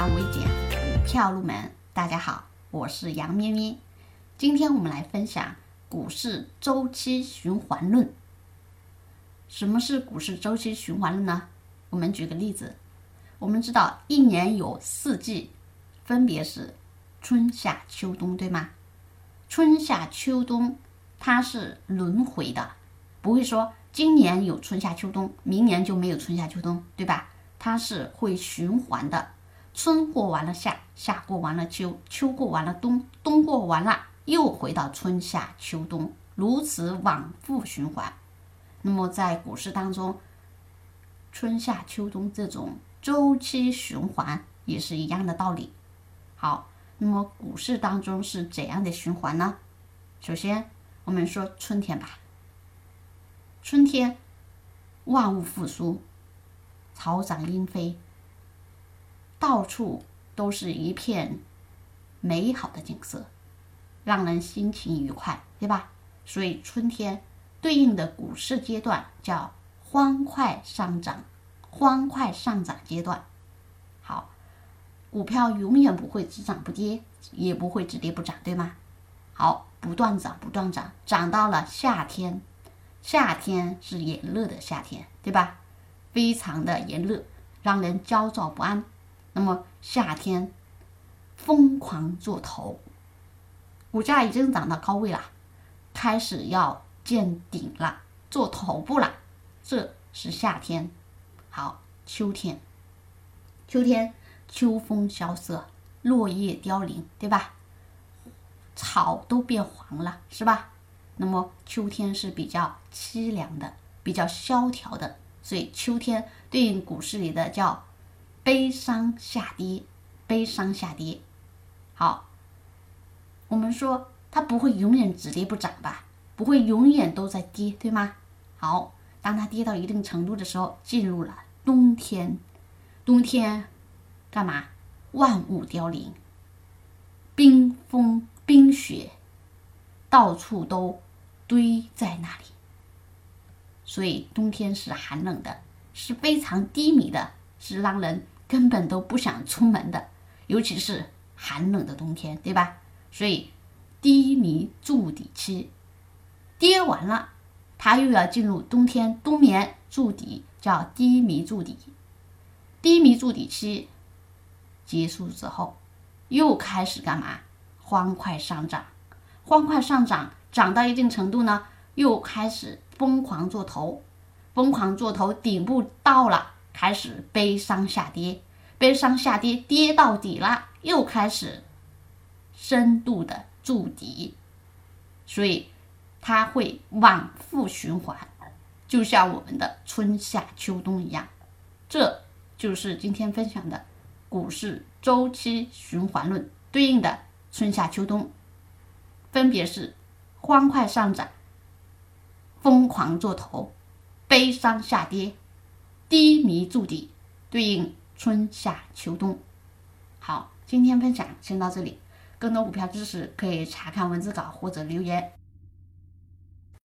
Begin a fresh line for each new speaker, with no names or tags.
繁为简，股票入门。大家好，我是杨咩咩。今天我们来分享股市周期循环论。什么是股市周期循环论呢？我们举个例子，我们知道一年有四季，分别是春夏秋冬，对吗？春夏秋冬它是轮回的，不会说今年有春夏秋冬，明年就没有春夏秋冬，对吧？它是会循环的，春过完了夏，夏过完了秋，秋过完了冬，冬过完了又回到春夏秋冬，如此往复循环。那么在股市当中，春夏秋冬这种周期循环也是一样的道理。好，那么股市当中是怎样的循环呢？首先我们说春天吧，春天万物复苏。草长莺飞，到处都是一片美好的景色，让人心情愉快，对吧？所以春天对应的股市阶段叫欢快上涨，欢快上涨阶段。好，股票永远不会只涨不跌，也不会只跌不涨，对吗？好，不断涨，不断涨，涨到了夏天，夏天是炎热的夏天，对吧？非常的炎热，让人焦躁不安。那么夏天疯狂做头，股价已经涨到高位了，开始要见顶了，做头部了。这是夏天。好，秋天，秋天秋风萧瑟，落叶凋零，对吧？草都变黄了，是吧？那么秋天是比较凄凉的，比较萧条的。所以秋天对应股市里的叫悲伤下跌，悲伤下跌。好，我们说它不会永远只跌不涨吧？不会永远都在跌，对吗？好，当它跌到一定程度的时候，进入了冬天。冬天干嘛？万物凋零，冰封冰雪到处都堆在那里。所以冬天是寒冷的，是非常低迷的，是让人根本都不想出门的，尤其是寒冷的冬天，对吧？所以低迷筑底期，跌完了，它又要进入冬天冬眠筑底，叫低迷筑底。低迷筑底期结束之后，又开始干嘛？欢快上涨，欢快上涨，涨到一定程度呢？又开始疯狂做头，疯狂做头，顶部到了，开始悲伤下跌，悲伤下跌，跌到底了，又开始深度的筑底，所以它会往复循环，就像我们的春夏秋冬一样，这就是今天分享的股市周期循环论对应的春夏秋冬，分别是欢快上涨。疯狂做头，悲伤下跌，低迷筑底，对应春夏秋冬。好，今天分享先到这里，更多股票知识可以查看文字稿或者留言。